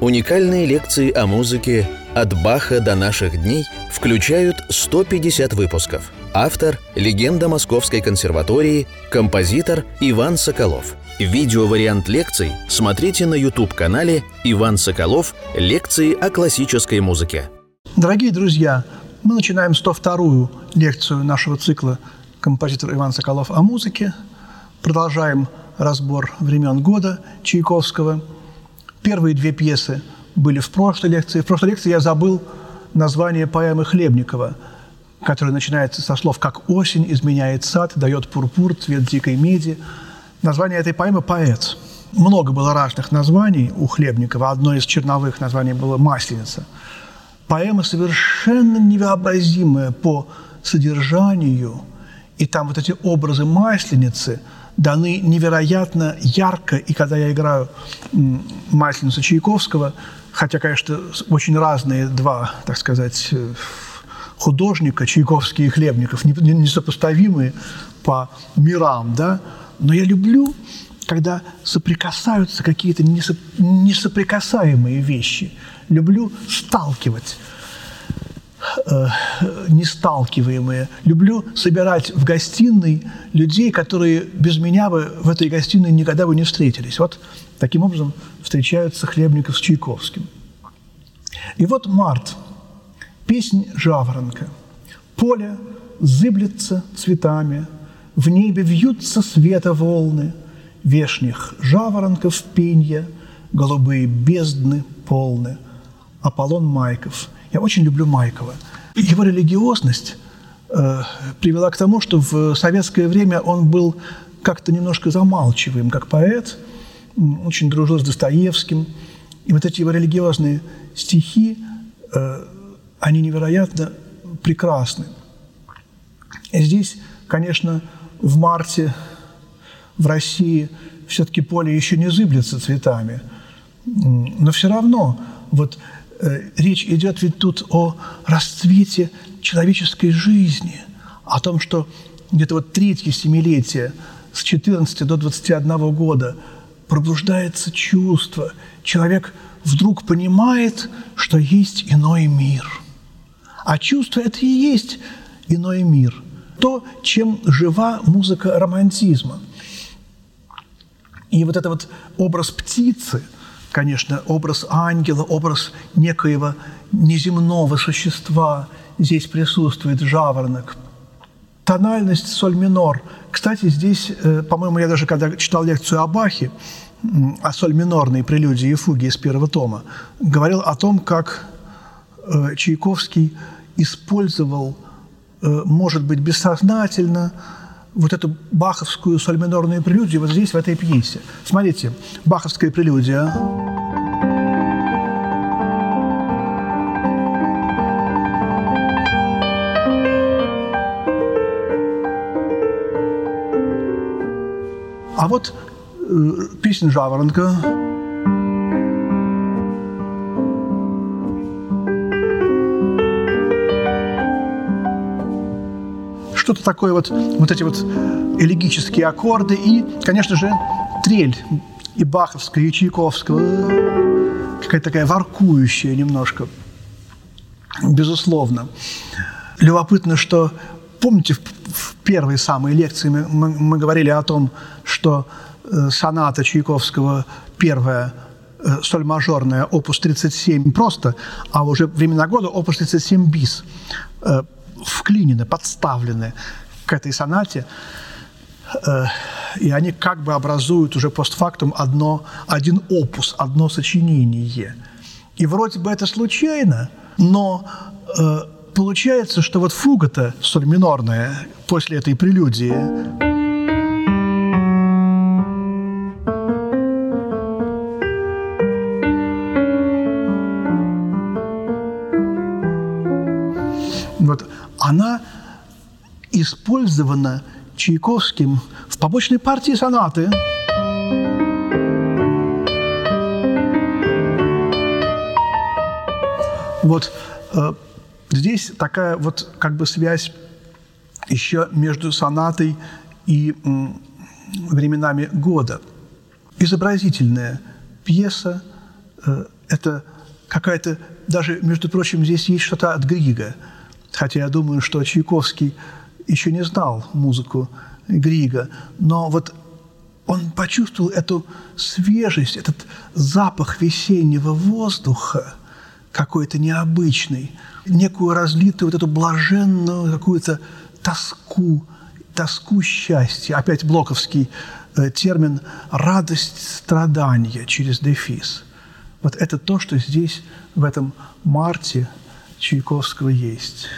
Уникальные лекции о музыке «От Баха до наших дней» включают 150 выпусков. Автор – легенда Московской консерватории, композитор Иван Соколов. Видеовариант лекций смотрите на YouTube-канале «Иван Соколов. Лекции о классической музыке». Дорогие друзья, мы начинаем 102-ю лекцию нашего цикла «Композитор Иван Соколов о музыке». Продолжаем разбор времен года Чайковского – Первые две пьесы были в прошлой лекции. В прошлой лекции я забыл название поэмы Хлебникова, которая начинается со слов «как осень изменяет сад, дает пурпур, цвет дикой меди». Название этой поэмы «Поэт». Много было разных названий у Хлебникова. Одно из черновых названий было «Масленица». Поэма совершенно невообразимая по содержанию, и там вот эти образы Масленицы – даны невероятно ярко, и когда я играю Масленицу Чайковского, хотя, конечно, очень разные два, так сказать, э, художника, Чайковский и Хлебников, несопоставимые по мирам, да, но я люблю, когда соприкасаются какие-то несоприкасаемые вещи. Люблю сталкивать э, несталкиваемые. Люблю собирать в гостиной людей, которые без меня бы в этой гостиной никогда бы не встретились. Вот таким образом встречаются Хлебников с Чайковским. И вот март, песнь «Жаворонка». Поле зыблется цветами, в небе вьются света волны, вешних жаворонков пенья, голубые бездны полны. Аполлон Майков – я очень люблю Майкова. Его религиозность э, привела к тому, что в советское время он был как-то немножко замалчиваем, как поэт, очень дружил с Достоевским. И вот эти его религиозные стихи, э, они невероятно прекрасны. И здесь, конечно, в марте в России все-таки поле еще не зыблется цветами, но все равно вот речь идет ведь тут о расцвете человеческой жизни, о том, что где-то вот третье семилетие с 14 до 21 года пробуждается чувство. Человек вдруг понимает, что есть иной мир. А чувство – это и есть иной мир. То, чем жива музыка романтизма. И вот этот вот образ птицы – конечно, образ ангела, образ некоего неземного существа. Здесь присутствует жаворонок. Тональность соль минор. Кстати, здесь, э, по-моему, я даже когда читал лекцию о Бахе, о соль минорной прелюдии и фуге из первого тома, говорил о том, как э, Чайковский использовал, э, может быть, бессознательно, вот эту баховскую соль минорную прелюдию вот здесь, в этой пьесе. Смотрите, баховская прелюдия. А вот э, песня «Жаворонка». Что-то такое вот, вот эти вот элегические аккорды и, конечно же, трель и Баховская, и Чайковского, какая-то такая воркующая немножко, безусловно. Любопытно, что, помните, в первой самой лекции мы, мы, мы говорили о том, что э, соната Чайковского первая э, соль мажорная, опус 37 просто, а уже времена года опус 37 бис. Э, вклинены, подставлены к этой сонате, э, и они как бы образуют уже постфактум одно, один опус, одно сочинение. И вроде бы это случайно, но э, получается, что вот фуга-то соль минорная после этой прелюдии она использована Чайковским в побочной партии сонаты. Вот э, здесь такая вот как бы связь еще между сонатой и э, временами года. Изобразительная пьеса, э, это какая-то, даже, между прочим, здесь есть что-то от Грига. Хотя я думаю, что Чайковский еще не знал музыку Грига. Но вот он почувствовал эту свежесть, этот запах весеннего воздуха, какой-то необычный, некую разлитую вот эту блаженную какую-то тоску, тоску счастья. Опять блоковский э, термин «радость страдания» через дефис. Вот это то, что здесь, в этом марте Чайковского есть.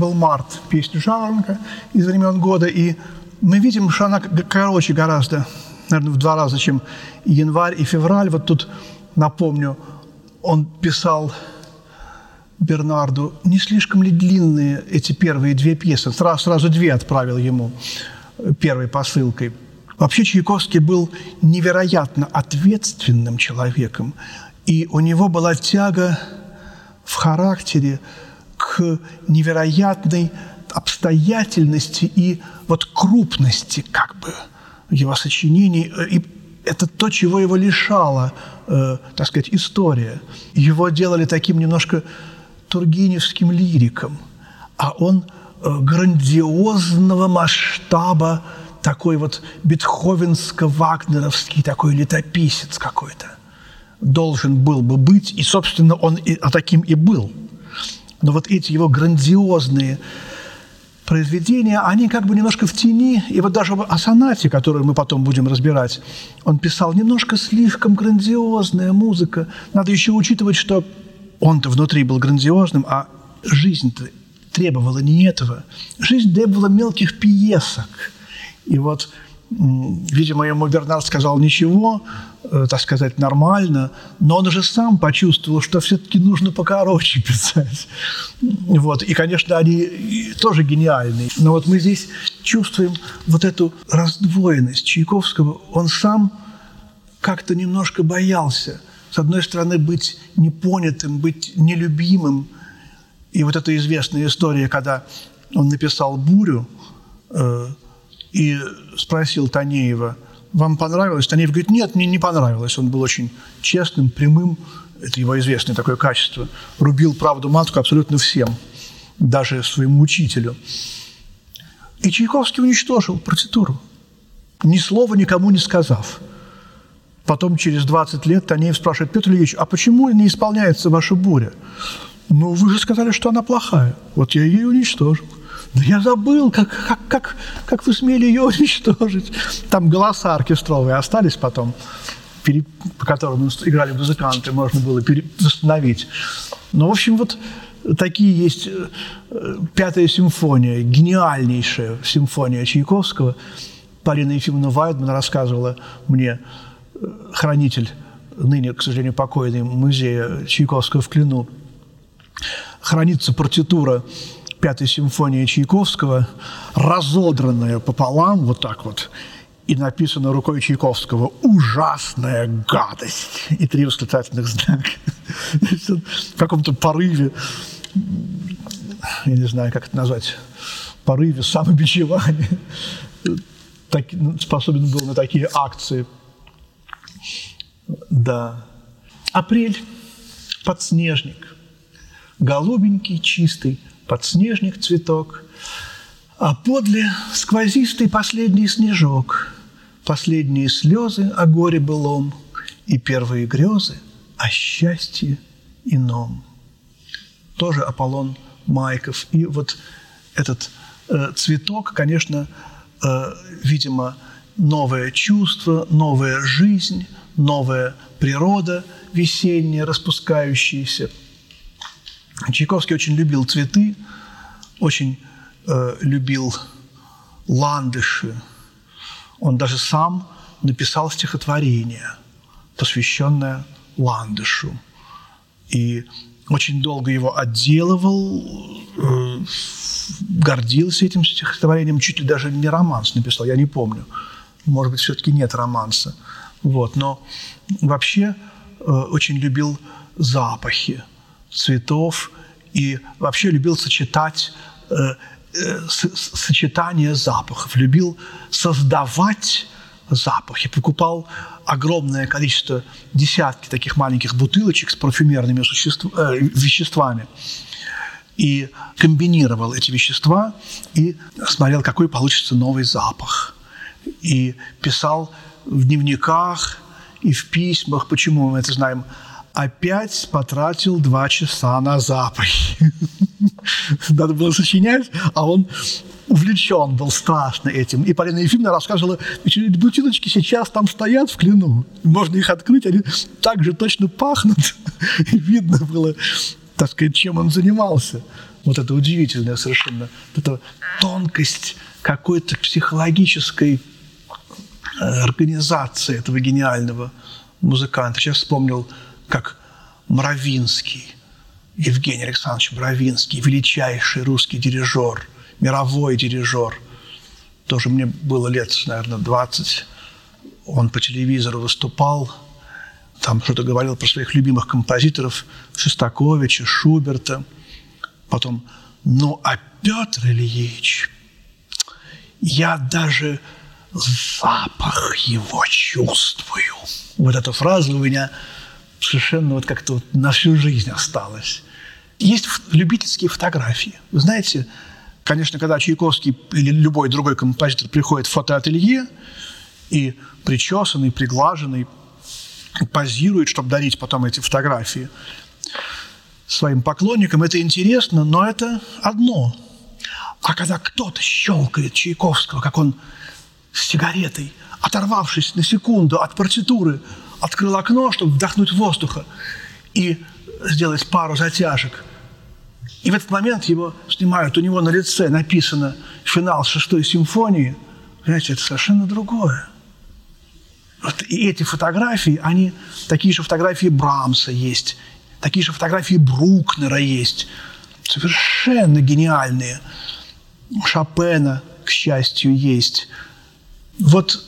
Был март, песня Жаворонка из времен года. И мы видим, что она короче гораздо, наверное, в два раза, чем январь и февраль. Вот тут, напомню, он писал Бернарду, не слишком ли длинные эти первые две пьесы? Сразу, сразу две отправил ему первой посылкой. Вообще Чайковский был невероятно ответственным человеком, и у него была тяга в характере невероятной обстоятельности и вот крупности как бы его сочинений. И это то, чего его лишала, э, так сказать, история. Его делали таким немножко тургеневским лириком, а он э, грандиозного масштаба такой вот бетховенско-вагнеровский такой летописец какой-то должен был бы быть, и, собственно, он и, а таким и был – но вот эти его грандиозные произведения, они как бы немножко в тени. И вот даже о сонате, которую мы потом будем разбирать, он писал немножко слишком грандиозная музыка. Надо еще учитывать, что он-то внутри был грандиозным, а жизнь-то требовала не этого. Жизнь требовала мелких пьесок. И вот Видимо, ему Бернард сказал ничего, э, так сказать, нормально, но он уже сам почувствовал, что все-таки нужно покороче писать. Вот. И, конечно, они тоже гениальные. Но вот мы здесь чувствуем вот эту раздвоенность Чайковского. Он сам как-то немножко боялся, с одной стороны, быть непонятым, быть нелюбимым. И вот эта известная история, когда он написал «Бурю», э, и спросил Танеева, вам понравилось? Танеев говорит, нет, мне не понравилось. Он был очень честным, прямым, это его известное такое качество, рубил правду матку абсолютно всем, даже своему учителю. И Чайковский уничтожил партитуру, ни слова никому не сказав. Потом, через 20 лет, Танеев спрашивает, Петр Ильич, а почему не исполняется ваша буря? Ну, вы же сказали, что она плохая. Вот я ее уничтожил. Да я забыл, как, как, как, как вы смели ее уничтожить. Там голоса оркестровые остались потом, по которым играли музыканты, можно было восстановить. Но, в общем, вот такие есть э, пятая симфония, гениальнейшая симфония Чайковского. Полина Ефимовна Вайдман рассказывала мне, э, хранитель ныне, к сожалению, покойный музея Чайковского в Клину, хранится партитура пятой симфонии Чайковского, разодранная пополам, вот так вот, и написано рукой Чайковского «Ужасная гадость!» и три восклицательных знака. В каком-то порыве, я не знаю, как это назвать, порыве самобичевания так, способен был на такие акции. Да. Апрель, подснежник, голубенький, чистый подснежник цветок, а подле сквозистый последний снежок – последние слезы о горе былом и первые грезы о счастье ином. Тоже Аполлон Майков. И вот этот э, цветок, конечно, э, видимо, новое чувство, новая жизнь, новая природа весенняя, распускающаяся. Чайковский очень любил цветы, очень э, любил ландыши, он даже сам написал стихотворение, посвященное ландышу. И очень долго его отделывал, э, гордился этим стихотворением, чуть ли даже не романс написал, я не помню. Может быть, все-таки нет романса. Вот. Но вообще э, очень любил запахи цветов и вообще любил сочетать э, Э, сочетание запахов, любил создавать запахи, покупал огромное количество, десятки таких маленьких бутылочек с парфюмерными существ, э, веществами и комбинировал эти вещества и смотрел, какой получится новый запах. И писал в дневниках и в письмах, почему мы это знаем, опять потратил два часа на запахи. Надо было сочинять, а он увлечен был страшно этим. И Полина Ефимовна рассказывала, бутылочки сейчас там стоят в клену. Можно их открыть, они так же точно пахнут. И видно было, так сказать, чем он занимался. Вот это удивительная совершенно вот эта тонкость какой-то психологической э, организации этого гениального музыканта. Сейчас вспомнил, как Мравинский – Евгений Александрович Бровинский, величайший русский дирижер, мировой дирижер. Тоже мне было лет, наверное, 20. Он по телевизору выступал, там что-то говорил про своих любимых композиторов Шостаковича, Шуберта. Потом, ну, а Петр Ильич, я даже запах его чувствую. Вот эта фраза у меня совершенно вот как-то вот на всю жизнь осталась. Есть любительские фотографии. Вы знаете, конечно, когда Чайковский или любой другой композитор приходит в фотоателье и причесанный, приглаженный, позирует, чтобы дарить потом эти фотографии своим поклонникам, это интересно, но это одно. А когда кто-то щелкает Чайковского, как он с сигаретой, оторвавшись на секунду от партитуры, открыл окно, чтобы вдохнуть воздуха и сделать пару затяжек. И в этот момент его снимают, у него на лице написано финал шестой симфонии. Понимаете, это совершенно другое. Вот и эти фотографии, они, такие же фотографии Брамса есть, такие же фотографии Брукнера есть, совершенно гениальные. Шопена, к счастью, есть. Вот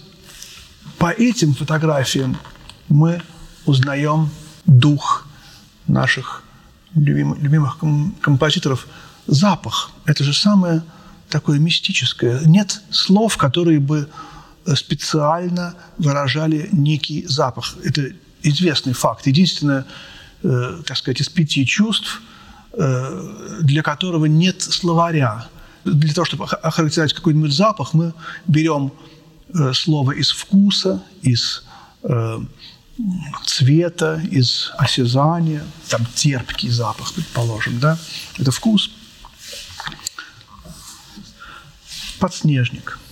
по этим фотографиям мы узнаем дух наших любимых, композиторов. Запах – это же самое такое мистическое. Нет слов, которые бы э, специально выражали некий запах. Это известный факт. Единственное, э, так сказать, из пяти чувств, э, для которого нет словаря. Для того, чтобы охарактеризовать какой-нибудь запах, мы берем э, слово из вкуса, из э, цвета, из осязания, там терпкий запах, предположим, да, это вкус. Подснежник –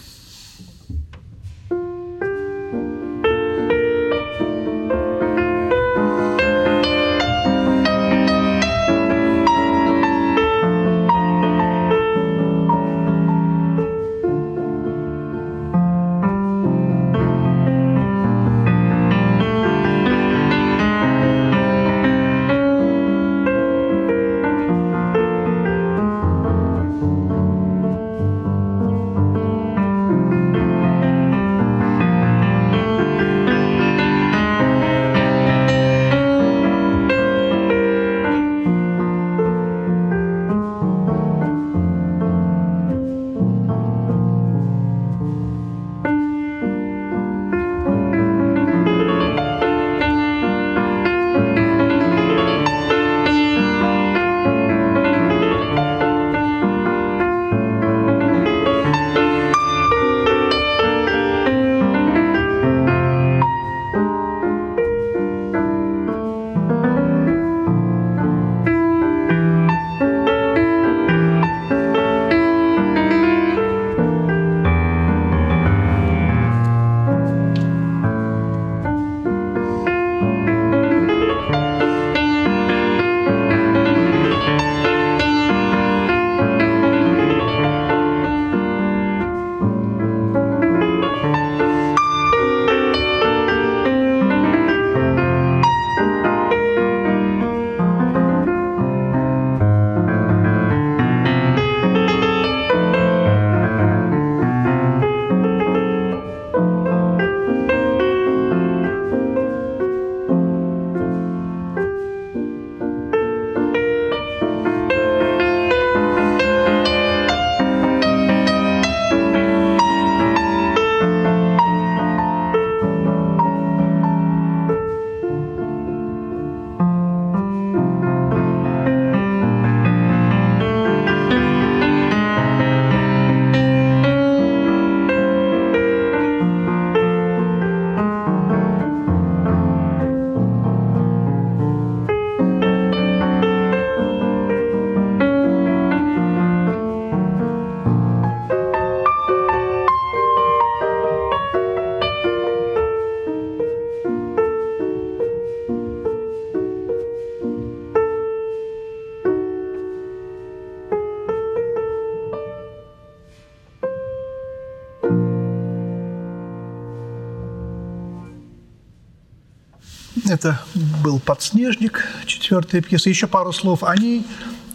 Это был «Подснежник», четвертая пьеса. Еще пару слов о ней.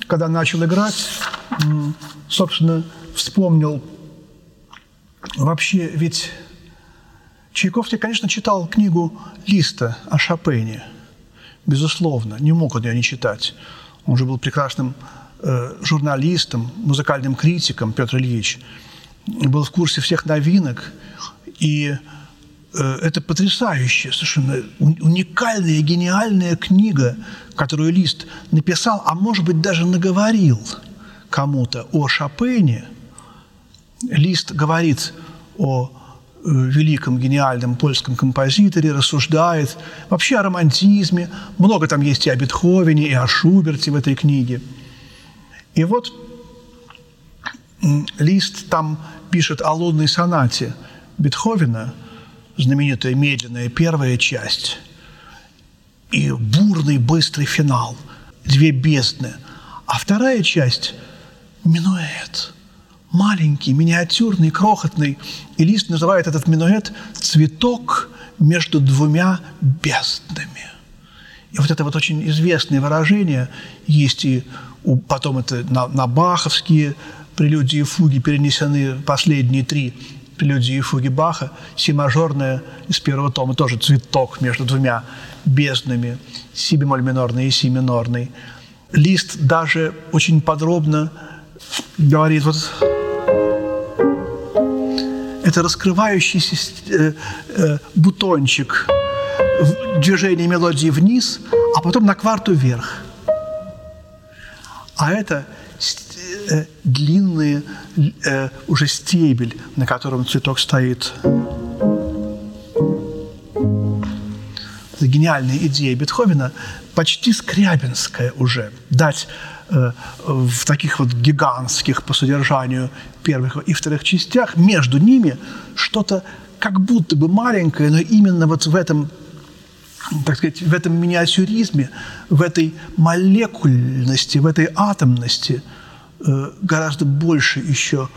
Когда начал играть, собственно, вспомнил вообще, ведь Чайковский, конечно, читал книгу Листа о Шопене, безусловно, не мог он ее не читать. Он же был прекрасным э, журналистом, музыкальным критиком Петр Ильич, был в курсе всех новинок, и это потрясающая, совершенно уникальная, гениальная книга, которую Лист написал, а может быть даже наговорил кому-то о Шопене. Лист говорит о Э, великом, гениальном польском композиторе, рассуждает вообще о романтизме. Много там есть и о Бетховене, и о Шуберте в этой книге. И вот Лист там пишет о лунной сонате Бетховена, знаменитая медленная первая часть, и бурный быстрый финал, две бездны. А вторая часть – минуэт – маленький, миниатюрный, крохотный. И Лист называет этот минуэт «цветок между двумя безднами». И вот это вот очень известное выражение есть и у, потом это на, на баховские прелюдии и фуги перенесены последние три прелюдии фуги Баха, си мажорная из первого тома, тоже цветок между двумя безднами, си бемоль минорный и си минорный. Лист даже очень подробно говорит, вот это раскрывающийся э, э, бутончик движения мелодии вниз, а потом на кварту вверх. А это э, длинный э, уже стебель, на котором цветок стоит. Это гениальная идея Бетховена, почти скрябинская уже, дать Э, в таких вот гигантских по содержанию первых и вторых частях, между ними что-то как будто бы маленькое, но именно вот в этом так сказать, в этом миниатюризме, в этой молекульности, в этой атомности гораздо больше еще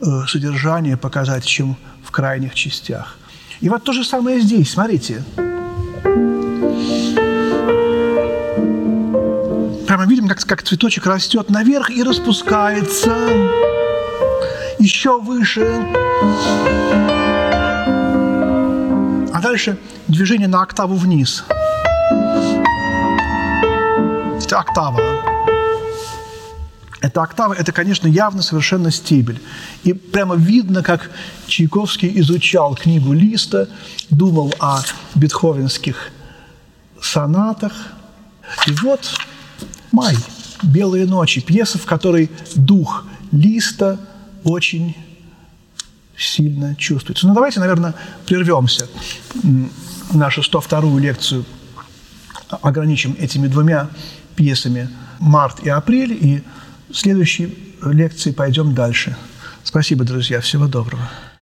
э, содержания показать, чем в крайних частях. И вот то же самое здесь, смотрите. прямо видим, как, как цветочек растет наверх и распускается еще выше. А дальше движение на октаву вниз. Это октава. Это октава, это, конечно, явно совершенно стебель. И прямо видно, как Чайковский изучал книгу Листа, думал о бетховенских сонатах. И вот «Май. Белые ночи» – пьеса, в которой дух листа очень сильно чувствуется. Ну, давайте, наверное, прервемся. Нашу 102-ю лекцию ограничим этими двумя пьесами «Март» и «Апрель», и следующей лекции пойдем дальше. Спасибо, друзья. Всего доброго.